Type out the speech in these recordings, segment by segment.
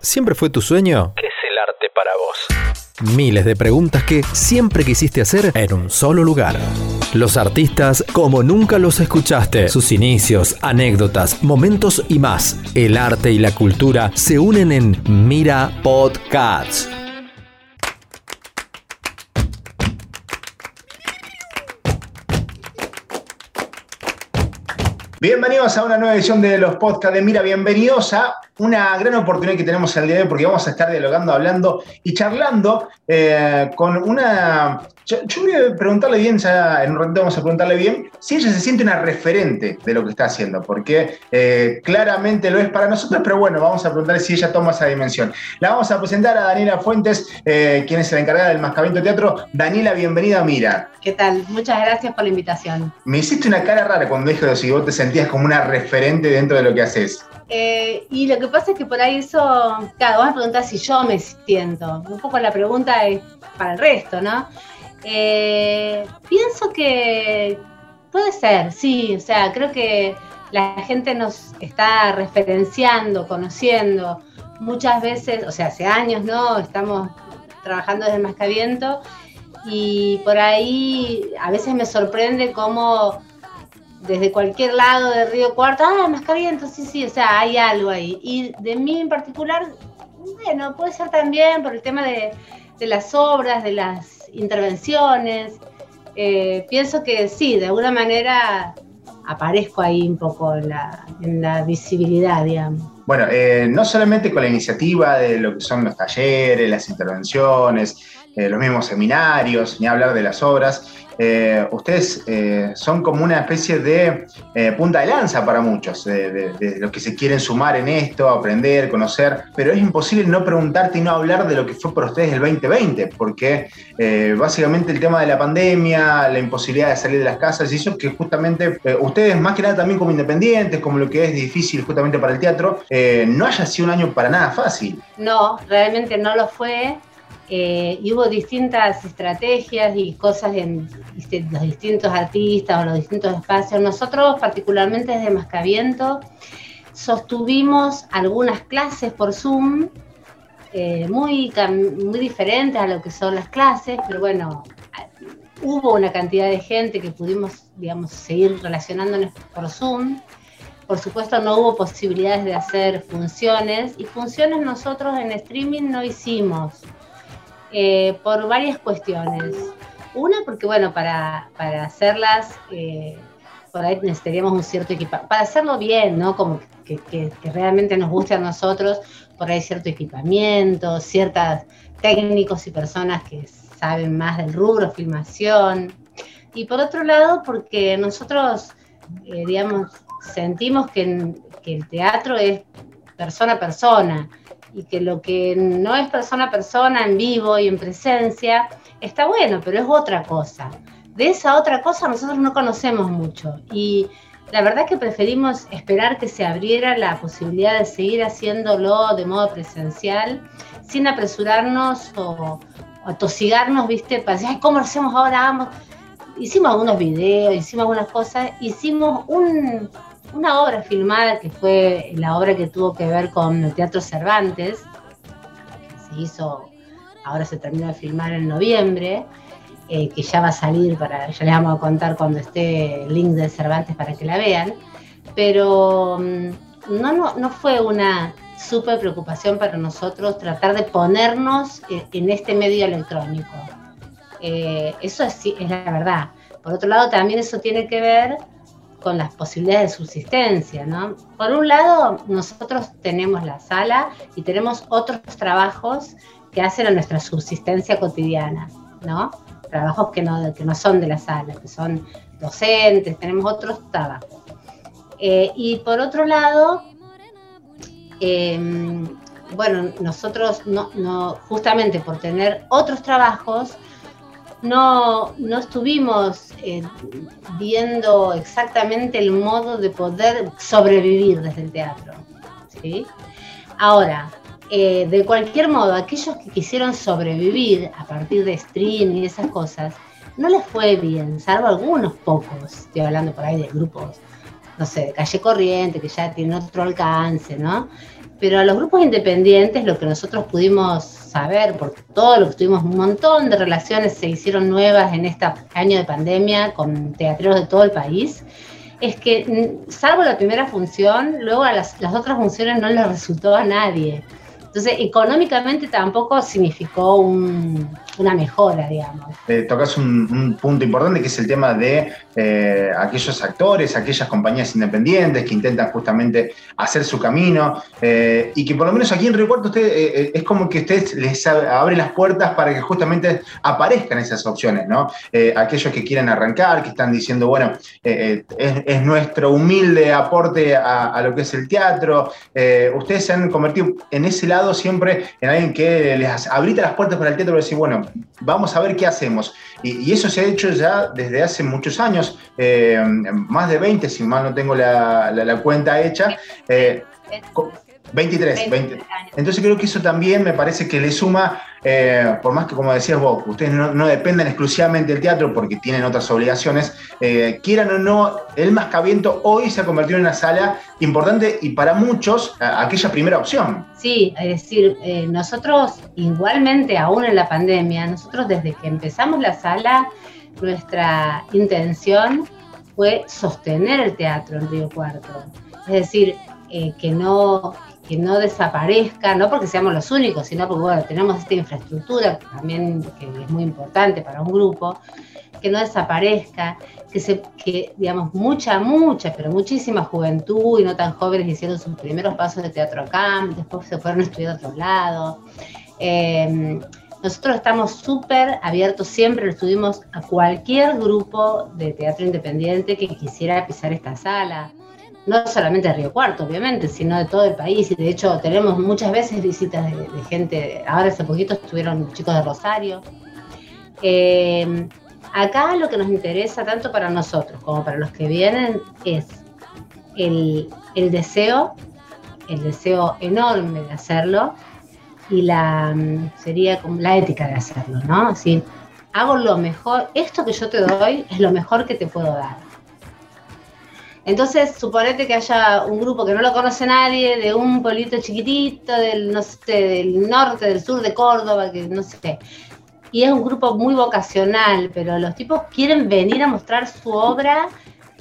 ¿Siempre fue tu sueño? ¿Qué es el arte para vos? Miles de preguntas que siempre quisiste hacer en un solo lugar. Los artistas como nunca los escuchaste. Sus inicios, anécdotas, momentos y más. El arte y la cultura se unen en Mira Podcasts. Bienvenidos a una nueva edición de los podcasts de Mira, bienvenidos a una gran oportunidad que tenemos el día de hoy porque vamos a estar dialogando, hablando y charlando eh, con una... Yo, voy a preguntarle bien, ya en un ratito vamos a preguntarle bien, si ella se siente una referente de lo que está haciendo, porque eh, claramente lo es para nosotros, pero bueno, vamos a preguntarle si ella toma esa dimensión. La vamos a presentar a Daniela Fuentes, eh, quien es la encargada del Mascabento Teatro. Daniela, bienvenida a Mira. ¿Qué tal? Muchas gracias por la invitación. Me hiciste una cara rara cuando dije si vos te sentías como una referente dentro de lo que haces. Eh, y lo que pasa es que por ahí eso, claro, vos me preguntás si yo me siento. Un poco la pregunta es para el resto, ¿no? Eh, pienso que puede ser, sí, o sea, creo que la gente nos está referenciando, conociendo. Muchas veces, o sea, hace años, ¿no? Estamos trabajando desde Mascaviento y por ahí a veces me sorprende cómo desde cualquier lado de Río Cuarto, ah, Mascaviento, sí, sí, o sea, hay algo ahí. Y de mí en particular, bueno, puede ser también por el tema de, las obras, de las intervenciones. Eh, pienso que sí, de alguna manera aparezco ahí un poco en la, visibilidad, digamos. Bueno, eh, no solamente con la iniciativa de lo que son los talleres, las intervenciones, eh, los mismos seminarios, ni hablar de las obras, eh, ustedes eh, son como una especie de eh, punta de lanza para muchos, de, los que se quieren sumar en esto, aprender, conocer, pero es imposible no preguntarte y no hablar de lo que fue por ustedes el 2020, porque básicamente el tema de la pandemia, la imposibilidad de salir de las casas, hizo que justamente ustedes, más que nada también como independientes, como lo que es difícil justamente para el teatro, no haya sido un año para nada fácil. No, realmente no lo fue. Eh, y hubo distintas estrategias y cosas en los distintos artistas o los distintos espacios. Nosotros, particularmente desde Mascaviento, sostuvimos algunas clases por Zoom, eh, muy, muy diferentes a lo que son las clases, pero bueno, hubo una cantidad de gente que pudimos, digamos, seguir relacionándonos por Zoom. Por supuesto, no hubo posibilidades de hacer funciones y funciones nosotros en streaming no hicimos. Eh, por varias cuestiones. Una, porque bueno, para, para hacerlas, eh, por ahí necesitaríamos un cierto equipamiento, para hacerlo bien, ¿no? Como que, que, realmente nos guste a nosotros, por ahí cierto equipamiento, ciertos técnicos y personas que saben más del rubro, filmación. Y por otro lado, porque nosotros, eh, digamos, sentimos que, que el teatro es persona a persona y que lo que no es persona a persona, en vivo y en presencia, está bueno, pero es otra cosa. De esa otra cosa nosotros no conocemos mucho y la verdad que preferimos esperar que se abriera la posibilidad de seguir haciéndolo de modo presencial sin apresurarnos o, atosigarnos, ¿viste? Para decir, ¿cómo lo hacemos ahora? Vamos. Hicimos algunos videos, hicimos algunas cosas, hicimos un, una obra filmada que fue la obra que tuvo que ver con el Teatro Cervantes, que se hizo, ahora se terminó de filmar en noviembre, eh, que ya va a salir para, ya les vamos a contar cuando esté el link de Cervantes para que la vean, pero mm, no, no, no fue una súper preocupación para nosotros tratar de ponernos en este medio electrónico. Eh, eso es, es la verdad. Por otro lado, también eso tiene que ver con las posibilidades de subsistencia, ¿no? Por un lado, nosotros tenemos la sala y tenemos otros trabajos que hacen a nuestra subsistencia cotidiana, ¿no? Trabajos que no, que no son de la sala, que son docentes, tenemos otros trabajos. Eh, y por otro lado, em, bueno, nosotros no, no, justamente por tener otros trabajos, no, no estuvimos eh, viendo exactamente el modo de poder sobrevivir desde el teatro. ¿sí? Ahora, eh, de cualquier modo, aquellos que quisieron sobrevivir a partir de stream y esas cosas, no les fue bien, salvo algunos pocos, estoy hablando por ahí de grupos, no sé, de calle corriente, que ya tienen otro alcance, ¿no? Pero a los grupos independientes, lo que nosotros pudimos saber, porque todo lo que tuvimos, un montón de relaciones se hicieron nuevas en este año de pandemia con teatreros de todo el país, es que salvo la primera función, luego a las, las otras funciones no les resultó a nadie. Entonces, económicamente tampoco significó una mejora, digamos. Eh, tocas un, punto importante que es el tema de eh, aquellos actores, aquellas compañías independientes que intentan justamente hacer su camino eh, y que por lo menos aquí en Río Cuarto usted, es como que usted les abre las puertas para que justamente aparezcan esas opciones, ¿no? aquellos que quieren arrancar, que están diciendo, bueno, es, nuestro humilde aporte a, lo que es el teatro, ustedes se han convertido en ese lado siempre en alguien que les abrita las puertas para el teatro y decir, bueno, vamos a ver qué hacemos. Y, eso se ha hecho ya desde hace muchos años, eh, más de 20, si mal no tengo la, cuenta hecha. 23, eh, 20. Entonces creo que eso también me parece que le suma eh, por más que como decías vos, ustedes no, dependen exclusivamente del teatro porque tienen otras obligaciones, eh, quieran o no, el Mascaviento hoy se ha convertido en una sala importante y para muchos aquella primera opción. Sí, es decir, eh, nosotros igualmente, aún en la pandemia, nosotros desde que empezamos la sala, nuestra intención fue sostener el teatro en Río Cuarto. Es decir, que no que no desaparezca, no porque seamos los únicos, sino porque tenemos esta infraestructura también que es muy importante para un grupo, que no desaparezca, que, se, que digamos, mucha, mucha, pero muchísima juventud y no tan jóvenes hicieron sus primeros pasos de teatro acá, después se fueron a estudiar a otro lado. Em, nosotros estamos súper abiertos, siempre estuvimos a cualquier grupo de teatro independiente que quisiera pisar esta sala no solamente de Río Cuarto, obviamente, sino de todo el país. Y de hecho tenemos muchas veces visitas de, gente, ahora hace poquito estuvieron chicos de Rosario. Eh, acá lo que nos interesa tanto para nosotros como para los que vienen es el, deseo, el deseo enorme de hacerlo y la sería como la ética de hacerlo, ¿no? Así, hago lo mejor, esto que yo te doy es lo mejor que te puedo dar entonces, suponete que haya un grupo que no lo conoce nadie, de un pueblito chiquitito, del, no sé, del norte, del sur de Córdoba, que no sé. Y es un grupo muy vocacional, pero los tipos quieren venir a mostrar su obra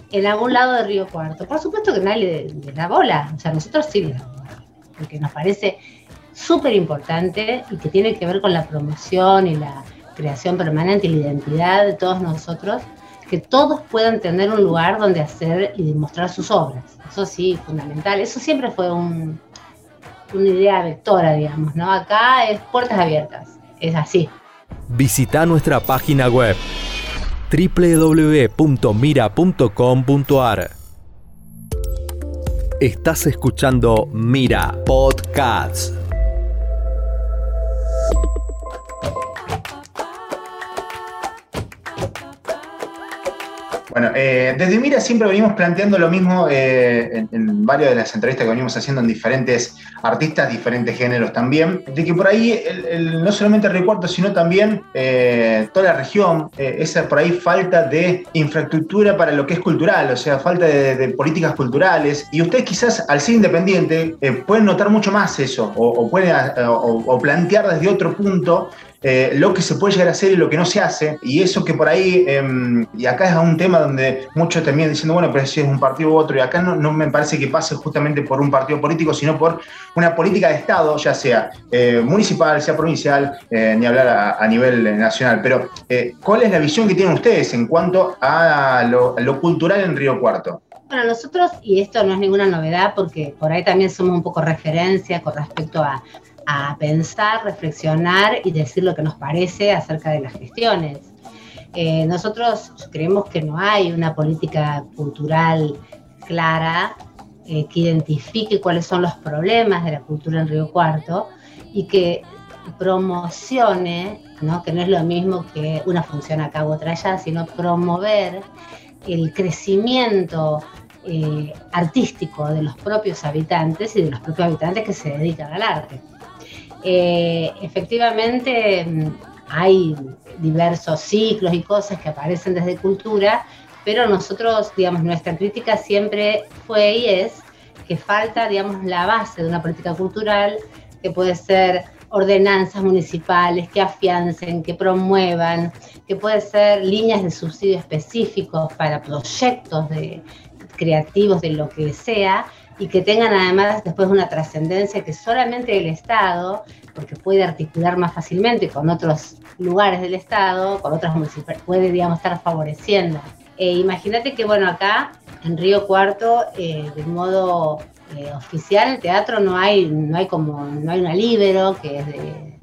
en algún lado de Río Cuarto. Por supuesto que nadie le, da bola, o sea, nosotros sí le damos bola, porque nos parece súper importante y que tiene que ver con la promoción y la creación permanente y la identidad de todos nosotros que todos puedan tener un lugar donde hacer y demostrar sus obras. Eso sí, fundamental. Eso siempre fue una idea vectora, digamos, ¿no? Acá es puertas abiertas, es así. Visita nuestra página web www.mira.com.ar. Estás escuchando Mira Podcasts. Bueno, eh, desde Mira siempre venimos planteando lo mismo eh, en, varias de las entrevistas que venimos haciendo en diferentes artistas, diferentes géneros también, de que por ahí no solamente Río Cuarto, sino también eh, toda la región, esa por ahí falta de infraestructura para lo que es cultural, o sea, falta de, políticas culturales. Y ustedes quizás al ser independiente pueden notar mucho más eso, o, pueden o plantear desde otro punto eh, lo que se puede llegar a hacer y lo que no se hace. Y eso que por ahí, em, y acá es un tema donde muchos terminan diciendo, bueno, pero si es un partido u otro, y acá no, me parece que pase justamente por un partido político, sino por una política de Estado, ya sea eh, municipal, sea provincial, eh, ni hablar a, nivel nacional. Pero, ¿cuál es la visión que tienen ustedes en cuanto a lo, lo cultural en Río Cuarto? Para nosotros, y esto no es ninguna novedad, porque por ahí también somos un poco referencia con respecto a a pensar, reflexionar y decir lo que nos parece acerca de las gestiones. Eh, nosotros creemos que no hay una política cultural clara eh, que identifique cuáles son los problemas de la cultura en Río Cuarto y que promocione, ¿no? que no es lo mismo que una función acá u otra allá, sino promover el crecimiento eh, artístico de los propios habitantes y de los propios habitantes que se dedican al arte. Eh, efectivamente hay diversos ciclos y cosas que aparecen desde cultura, pero nosotros, digamos, nuestra crítica siempre fue y es que falta, digamos, la base de una política cultural que puede ser ordenanzas municipales que afiancen, que promuevan, que puede ser líneas de subsidio específicos para proyectos de, creativos de lo que sea y que tengan además después una trascendencia que solamente el Estado, porque puede articular más fácilmente con otros lugares del Estado, con otras municipalidades, puede, digamos, estar favoreciendo. Eh, imagínate que, bueno, acá en Río Cuarto, eh, de modo eh, oficial, el teatro no hay, no hay como, no hay una libero que es de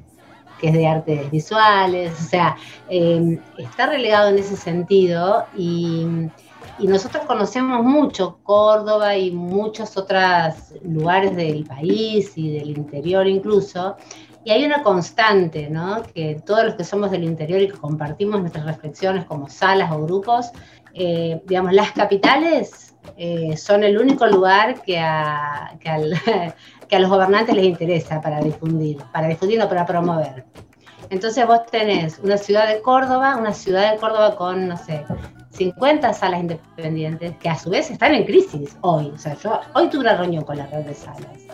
que es de artes visuales, o sea, está relegado en ese sentido y y nosotros conocemos mucho Córdoba y muchos otros lugares del país y del interior incluso, y hay una constante, ¿no? Que todos los que somos del interior y que compartimos nuestras reflexiones como salas o grupos, eh, digamos, las capitales eh, son el único lugar que a, que, a los gobernantes les interesa para difundir, para difundir, no para promover. Entonces vos tenés una ciudad de Córdoba, una ciudad de Córdoba con, no sé, 50 salas independientes que a su vez están en crisis hoy. O sea, yo hoy tuve una reunión con la red de salas.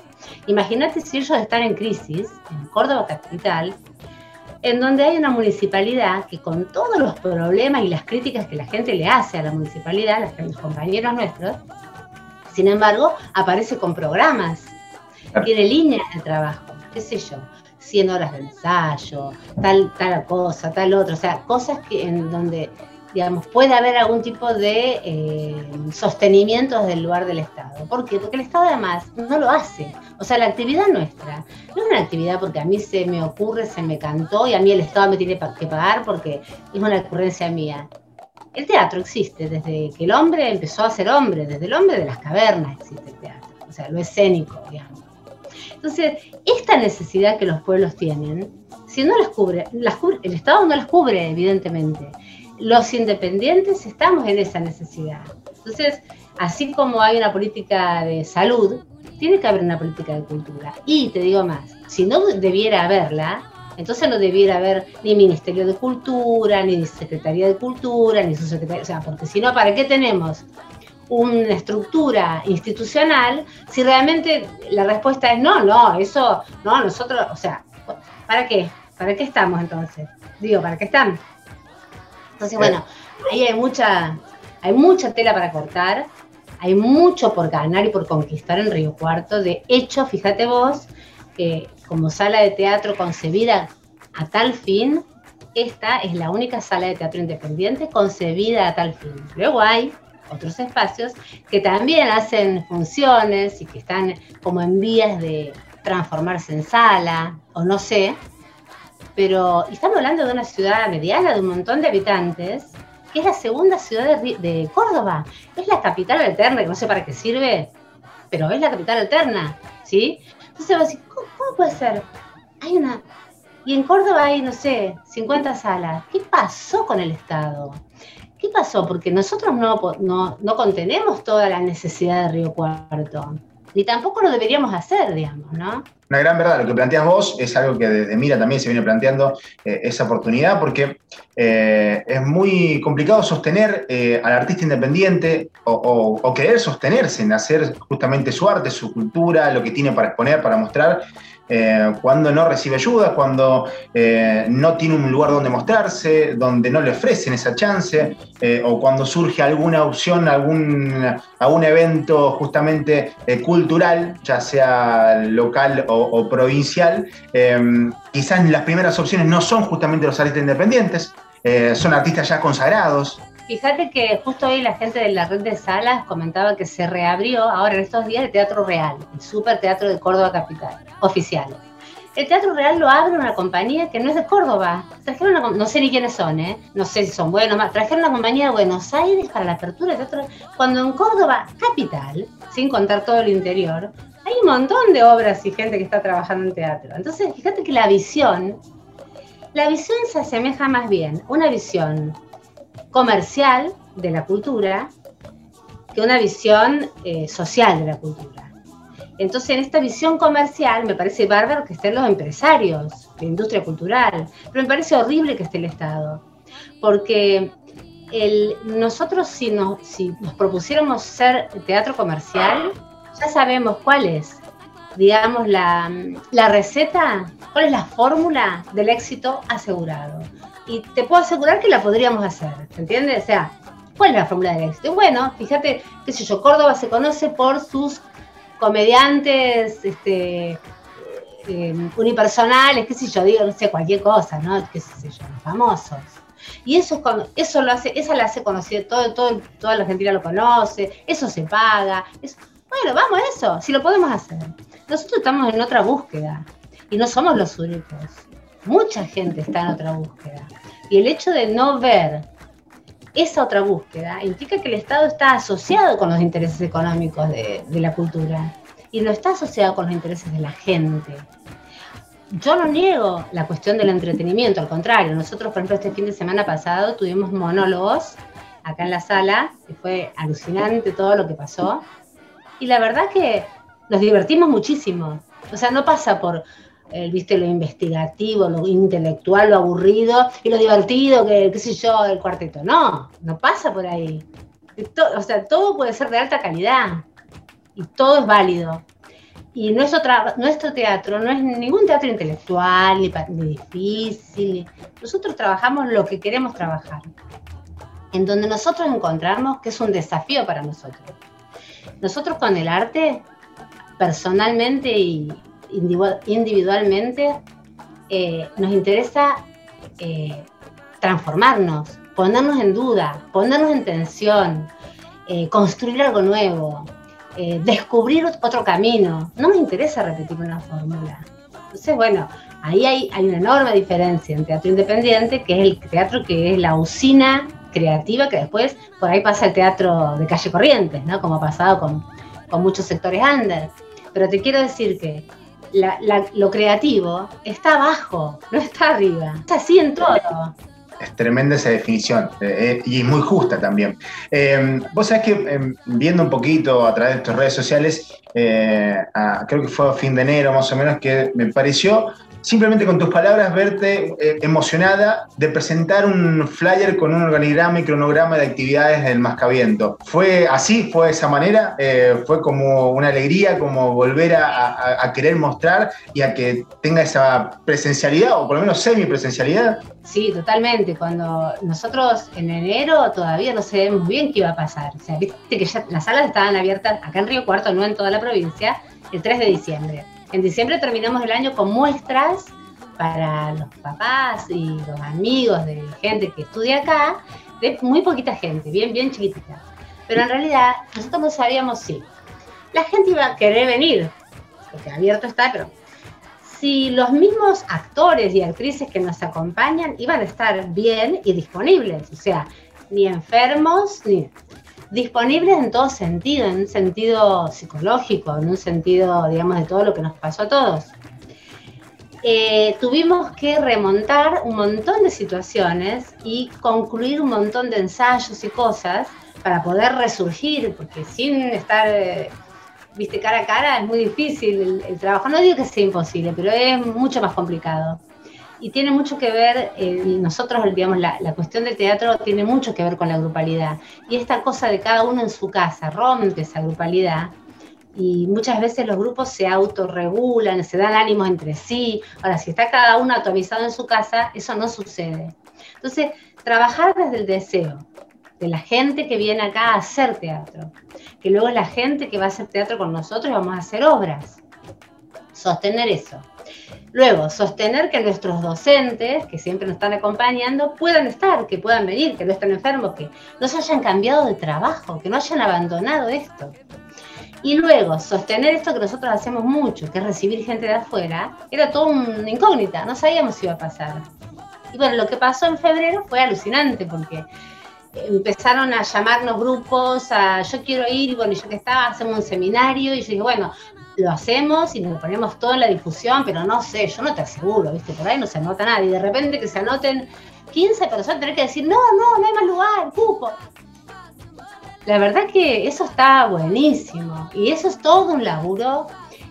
Imagínate si ellos están en crisis en Córdoba capital, en donde hay una municipalidad que con todos los problemas y las críticas que la gente le hace a la municipalidad, los compañeros nuestros, sin embargo, aparece con programas, tiene líneas de trabajo, qué sé yo, 100 horas de ensayo, tal, tal cosa, tal otra, o sea, cosas que en donde digamos, puede haber algún tipo de eh, sostenimiento desde el lugar del Estado. ¿Por qué? Porque el Estado además no lo hace. O sea, la actividad nuestra no es una actividad porque a mí se me ocurre, se me cantó y a mí el Estado me tiene que pagar porque es una ocurrencia mía. El teatro existe desde que el hombre empezó a ser hombre, desde el hombre de las cavernas existe el teatro, o sea, lo escénico, digamos. Entonces, esta necesidad que los pueblos tienen, si no las cubre, las cubre el Estado no las cubre, evidentemente los independientes estamos en esa necesidad. Entonces, así como hay una política de salud, tiene que haber una política de cultura. Y te digo más, si no debiera haberla, entonces no debiera haber ni Ministerio de Cultura, ni Secretaría de Cultura, ni su secretaría, o sea, porque si no, ¿para qué tenemos una estructura institucional si realmente la respuesta es no, no, eso, no, nosotros, o sea, ¿para qué? ¿Para qué estamos entonces? Digo, ¿para qué están? Entonces, bueno, ahí hay mucha, hay mucha tela para cortar, hay mucho por ganar y por conquistar en Río Cuarto. De hecho, fíjate vos que como sala de teatro concebida a tal fin, esta es la única sala de teatro independiente concebida a tal fin. Luego hay otros espacios que también hacen funciones y que están como en vías de transformarse en sala, o no sé, pero estamos hablando de una ciudad mediana, de un montón de habitantes, que es la segunda ciudad de, Córdoba. Es la capital alterna, que no sé para qué sirve, pero es la capital alterna, ¿sí? Entonces vos decís, ¿cómo, ¿cómo, puede ser? Hay una... Y en Córdoba hay, no sé, 50 salas. ¿Qué pasó con el Estado? ¿Qué pasó? Porque nosotros no, no, no contenemos toda la necesidad de Río Cuarto. Ni tampoco lo deberíamos hacer, digamos, ¿no? una gran verdad. Lo que planteas vos es algo que desde Mira también se viene planteando eh, esa oportunidad, porque eh, es muy complicado sostener eh, al artista independiente o, querer sostenerse en hacer justamente su arte, su cultura, lo que tiene para exponer, para mostrar, eh, cuando no recibe ayuda, cuando eh, no tiene un lugar donde mostrarse, donde no le ofrecen esa chance, eh, o cuando surge alguna opción, algún, algún evento justamente cultural, ya sea local o, provincial, quizás las primeras opciones no son justamente los artistas independientes, son artistas ya consagrados, Fíjate que justo hoy la gente de la red de salas comentaba que se reabrió ahora en estos días el Teatro Real, el Super Teatro de Córdoba Capital, oficial. El Teatro Real lo abre una compañía que no es de Córdoba. Trajeron no sé ni quiénes son, ¿eh? no sé si son buenos, más. trajeron una compañía de Buenos Aires para la apertura del teatro. Cuando en Córdoba, capital, sin contar todo el interior, hay un montón de obras y gente que está trabajando en teatro. Entonces, fíjate que la visión, la visión se asemeja más bien, una visión comercial de la cultura que una visión eh, social de la cultura. Entonces, en esta visión comercial me parece bárbaro que estén los empresarios, la industria cultural, pero me parece horrible que esté el Estado, porque nosotros si nos, si nos propusiéramos ser teatro comercial, ya sabemos cuál es, digamos, la, la receta, cuál es la fórmula del éxito asegurado. Y te puedo asegurar que la podríamos hacer, ¿entiendes? O sea, ¿cuál es la fórmula del éxito? Bueno, fíjate, qué sé yo, Córdoba se conoce por sus comediantes, este, eh, unipersonales, qué sé yo, digo, no sé, cualquier cosa, ¿no? Qué sé yo, famosos. Y eso, eso lo hace, esa la hace conocida, todo, todo, toda la Argentina lo conoce, eso se paga. bueno, vamos a eso, si lo podemos hacer. Nosotros estamos en otra búsqueda y no somos los únicos. Mucha gente está en otra búsqueda. Y el hecho de no ver esa otra búsqueda implica que el Estado está asociado con los intereses económicos de, la cultura y no está asociado con los intereses de la gente. Yo no niego la cuestión del entretenimiento, al contrario, nosotros, por ejemplo, este fin de semana pasado tuvimos monólogos acá en la sala, y fue alucinante todo lo que pasó, y la verdad que nos divertimos muchísimo. O sea, no pasa por, el eh, viste, lo investigativo, lo intelectual, lo aburrido y lo divertido, que, qué sé yo, el cuarteto. No, no pasa por ahí. O sea, todo puede ser de alta calidad y todo es válido. Y nuestro, nuestro teatro no es ningún teatro intelectual ni, ni difícil. Nosotros trabajamos lo que queremos trabajar, en donde nosotros encontramos que es un desafío para nosotros. Nosotros con el arte, personalmente y individualmente, eh, nos interesa eh, transformarnos, ponernos en duda, ponernos en tensión, eh, construir algo nuevo, descubrir otro camino. No me interesa repetir una fórmula. Entonces, bueno, ahí hay, hay una enorme diferencia en teatro independiente, que es el teatro que es la usina creativa, que después por ahí pasa el teatro de calle Corrientes, ¿no? Como ha pasado con, con muchos sectores under. Pero te quiero decir que lo creativo está abajo, no está arriba. Está así en todo es tremenda esa definición eh, eh, y muy justa también. Eh, vos sabés que em, viendo un poquito a través de tus redes sociales, creo que fue a fin de enero más o menos, que me pareció simplemente con tus palabras verte eh, emocionada de presentar un flyer con un organigrama y cronograma de actividades del Mascaviento. ¿Fue así? ¿Fue de esa manera? Eh, ¿Fue como una alegría, como volver a, querer mostrar y a que tenga esa presencialidad o por lo menos semi-presencialidad? Sí, totalmente. Cuando nosotros en enero todavía no sabemos bien qué iba a pasar. O sea, viste que ya las salas estaban abiertas acá en Río Cuarto, no en toda la provincia, el 3 de diciembre. En diciembre terminamos el año con muestras para los papás y los amigos de gente que estudia acá, de muy poquita gente, bien, bien chiquitita. Pero en realidad nosotros no sabíamos si la gente iba a querer venir, porque abierto está, pero si los mismos actores y actrices que nos acompañan iban a estar bien y disponibles, o sea, ni enfermos, ni disponibles en todo sentido, en un sentido psicológico, en un sentido, digamos, de todo lo que nos pasó a todos. Eh, tuvimos que remontar un montón de situaciones y concluir un montón de ensayos y cosas para poder resurgir, porque sin estar, eh, viste, cara a cara es muy difícil el trabajo. No digo que sea imposible, pero es mucho más complicado y tiene mucho que ver, eh, nosotros, digamos, la, cuestión del teatro tiene mucho que ver con la grupalidad. Y esta cosa de cada uno en su casa rompe esa grupalidad. Y muchas veces los grupos se autorregulan, se dan ánimos entre sí. Ahora, si está cada uno atomizado en su casa, eso no sucede. Entonces, trabajar desde el deseo de la gente que viene acá a hacer teatro, que luego es la gente que va a hacer teatro con nosotros y vamos a hacer obras. Sostener eso. Luego, sostener que nuestros docentes, que siempre nos están acompañando, puedan estar, que puedan venir, que no estén enfermos, que no se hayan cambiado de trabajo, que no hayan abandonado esto. Y luego, sostener esto que nosotros hacemos mucho, que es recibir gente de afuera, era todo una incógnita, no sabíamos si iba a pasar. Y bueno, lo que pasó en febrero fue alucinante, porque empezaron a llamarnos grupos, a yo quiero ir, y bueno, yo que estaba, hacemos un seminario, y yo dije, bueno, lo hacemos y nos ponemos todo en la difusión, pero no sé, yo no te aseguro, ¿viste? Por ahí no se anota nadie. De repente que se anoten 15 personas, tener que decir, no, no, no hay más lugar, cupo. La verdad que eso está buenísimo y eso es todo un laburo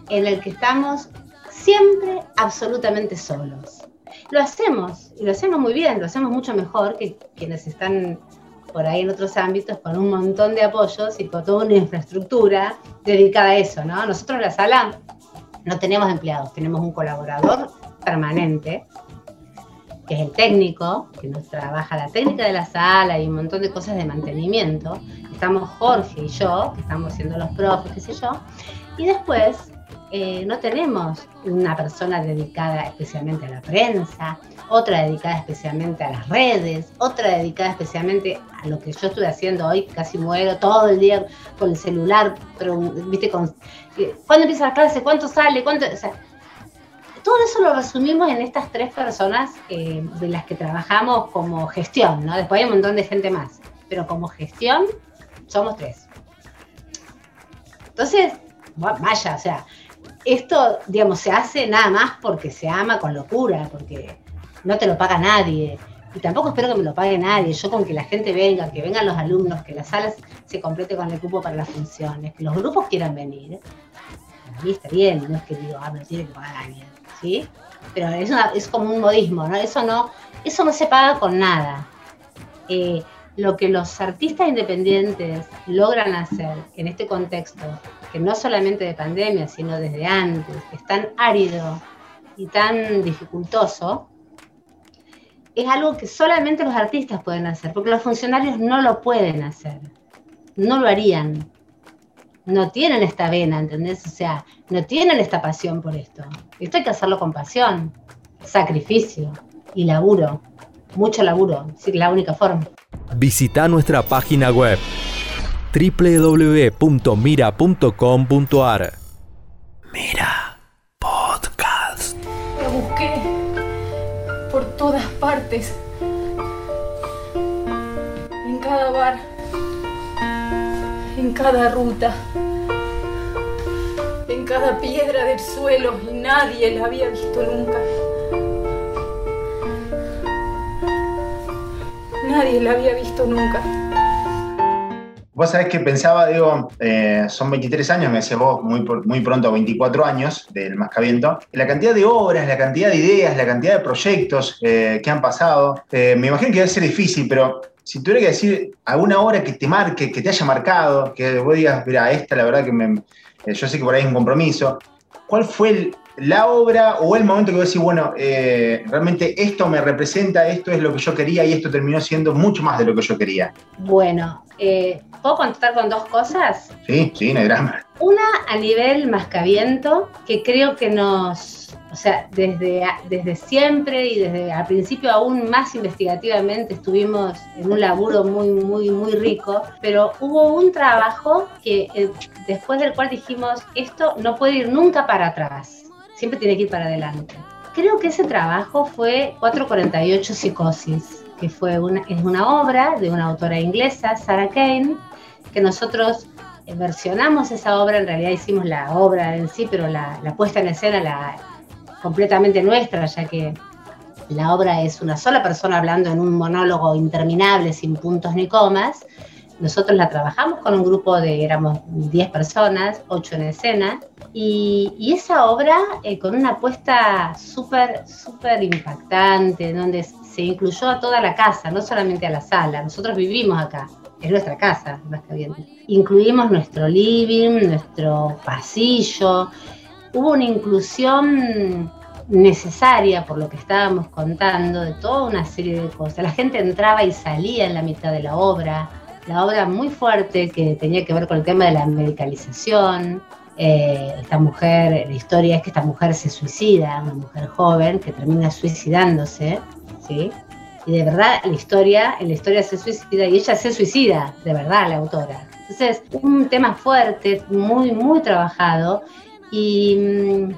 en el que estamos siempre absolutamente solos. Lo hacemos y lo hacemos muy bien, lo hacemos mucho mejor que quienes están por ahí en otros ámbitos con un montón de apoyos y con toda una infraestructura dedicada a eso, ¿no? Nosotros la sala no tenemos empleados, tenemos un colaborador permanente, que es el técnico, que nos trabaja la técnica de la sala y un montón de cosas de mantenimiento. Estamos Jorge y yo, que estamos siendo los profes, qué sé yo. Y después eh, no tenemos una persona dedicada especialmente a la prensa, otra dedicada especialmente a las redes, otra dedicada especialmente a lo que yo estuve haciendo hoy, casi muero todo el día con el celular, pero, viste, con, ¿cuándo empieza la clase? ¿Cuánto sale? ¿Cuánto? O sea, todo eso lo resumimos en estas tres personas eh, de las que trabajamos como gestión, ¿no? Después hay un montón de gente más, pero como gestión somos tres. Entonces, vaya, o sea, esto, digamos, se hace nada más porque se ama con locura, porque no te lo paga nadie. Y tampoco espero que me lo pague nadie. Yo con que la gente venga, que vengan los alumnos, que las salas se complete con el cupo para las funciones, que los grupos quieran venir. A mí está bien, no es que digo, ah, me tiene que pagar alguien, ¿sí? Pero es, es como un modismo, ¿no? Eso no, eso no se paga con nada. Eh, lo que los artistas independientes logran hacer en este contexto, que no solamente de pandemia, sino desde antes, que es tan árido y tan dificultoso, es algo que solamente los artistas pueden hacer, porque los funcionarios no lo pueden hacer, no lo harían, no tienen esta vena, ¿entendés? O sea, no tienen esta pasión por esto. Esto hay que hacerlo con pasión, sacrificio y laburo, mucho laburo, es la única forma. Visita nuestra página web www.mira.com.ar. Mira Podcast. La busqué por todas partes. En cada bar. En cada ruta. En cada piedra del suelo y nadie la había visto nunca. Nadie la había visto nunca. Vos sabés que pensaba, digo, eh, son 23 años, me decías vos, muy, muy pronto 24 años del Mascaviento. La cantidad de obras, la cantidad de ideas, la cantidad de proyectos eh, que han pasado, eh, me imagino que debe ser difícil, pero si tuviera que decir alguna obra que te marque, que te haya marcado, que vos digas, mira, esta la verdad que yo sé que por ahí es un compromiso, ¿cuál fue el, la obra o el momento que vos decís, bueno, eh, realmente esto me representa, esto es lo que yo quería y esto terminó siendo mucho más de lo que yo quería? Bueno, eh, ¿puedo contar con dos cosas? Sí, sí, no hay drama. Una a nivel mascaviento, que creo que nos, o sea, desde, desde siempre y desde al principio aún más investigativamente estuvimos en un laburo muy, muy, muy rico, pero hubo un trabajo que eh, después del cual dijimos, esto no puede ir nunca para atrás siempre tiene que ir para adelante. Creo que ese trabajo fue 448 Psicosis, que fue una, es una obra de una autora inglesa, Sarah Kane, que nosotros eh, versionamos esa obra, en realidad hicimos la obra en sí, pero la, puesta en escena la, completamente nuestra, ya que la obra es una sola persona hablando en un monólogo interminable sin puntos ni comas. Nosotros la trabajamos con un grupo de, éramos 10 personas, 8 en escena, y, esa obra eh, con una apuesta súper, súper impactante, donde se incluyó a toda la casa, no solamente a la sala. Nosotros vivimos acá, es nuestra casa, más que bien. Incluimos nuestro living, nuestro pasillo. Hubo una inclusión necesaria por lo que estábamos contando de toda una serie de cosas. La gente entraba y salía en la mitad de la obra. La obra muy fuerte que tenía que ver con el tema de la medicalización, eh, esta mujer, la historia es que esta mujer se suicida, una mujer joven que termina suicidándose, ¿sí? Y de verdad la historia, en la historia se suicida y ella se suicida, de verdad, la autora. Entonces, un tema fuerte, muy, muy trabajado y mm,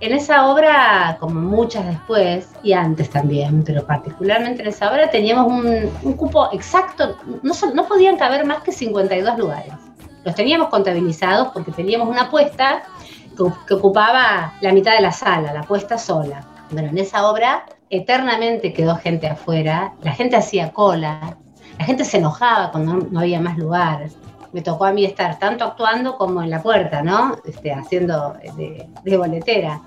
en esa obra, como muchas después y antes también, pero particularmente en esa obra, teníamos un, cupo exacto, no, no podían caber más que 52 lugares los teníamos contabilizados porque teníamos una apuesta que, ocupaba la mitad de la sala, la apuesta sola. Bueno, en esa obra eternamente quedó gente afuera, la gente hacía cola, la gente se enojaba cuando no, había más lugar. Me tocó a mí estar tanto actuando como en la puerta, ¿no? Este, haciendo de, de boletera.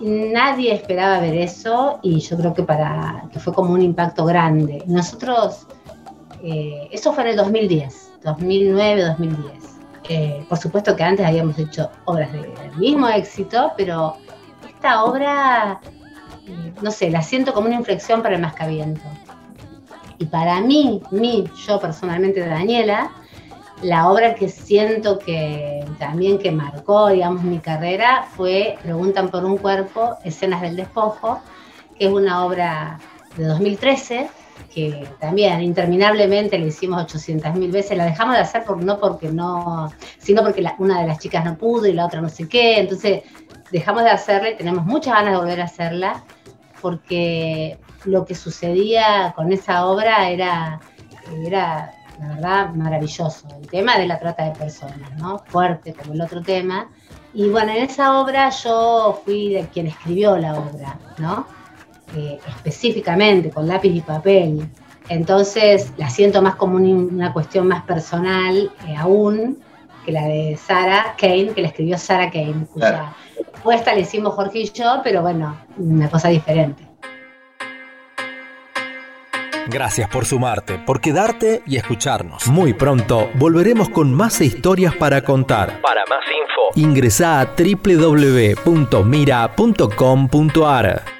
Nadie esperaba ver eso y yo creo que, para, que fue como un impacto grande. Nosotros Eh, eso fue en el 2010, 2009, 2010. Eh, por supuesto que antes habíamos hecho obras del mismo éxito, pero esta obra, eh, no sé, la siento como una inflexión para el mascaviento. Y para mí, mí, yo personalmente, Daniela, la obra que siento que también que marcó, digamos, mi carrera fue Preguntan por un cuerpo, escenas del despojo, que es una obra de 2013 que también interminablemente le hicimos 800 mil veces, la dejamos de hacer por, no porque no, sino porque una de las chicas no pudo y la otra no sé qué, entonces dejamos de hacerla y tenemos muchas ganas de volver a hacerla porque lo que sucedía con esa obra era, era la verdad maravilloso, el tema de la trata de personas, ¿no? Fuerte como el otro tema. Y bueno, en esa obra yo fui de quien escribió la obra, ¿no? Eh, específicamente con lápiz y papel. Entonces la siento más como una cuestión más personal eh, aún que la de Sara Kane, que la escribió Sara Kane, cuya puesta le hicimos Jorge y yo, pero bueno, una cosa diferente. Gracias por sumarte, por quedarte y escucharnos. Muy pronto volveremos con más historias para contar. Para más info, ingresa a www.mira.com.ar.